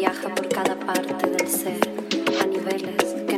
viaja por cada parte del ser a niveles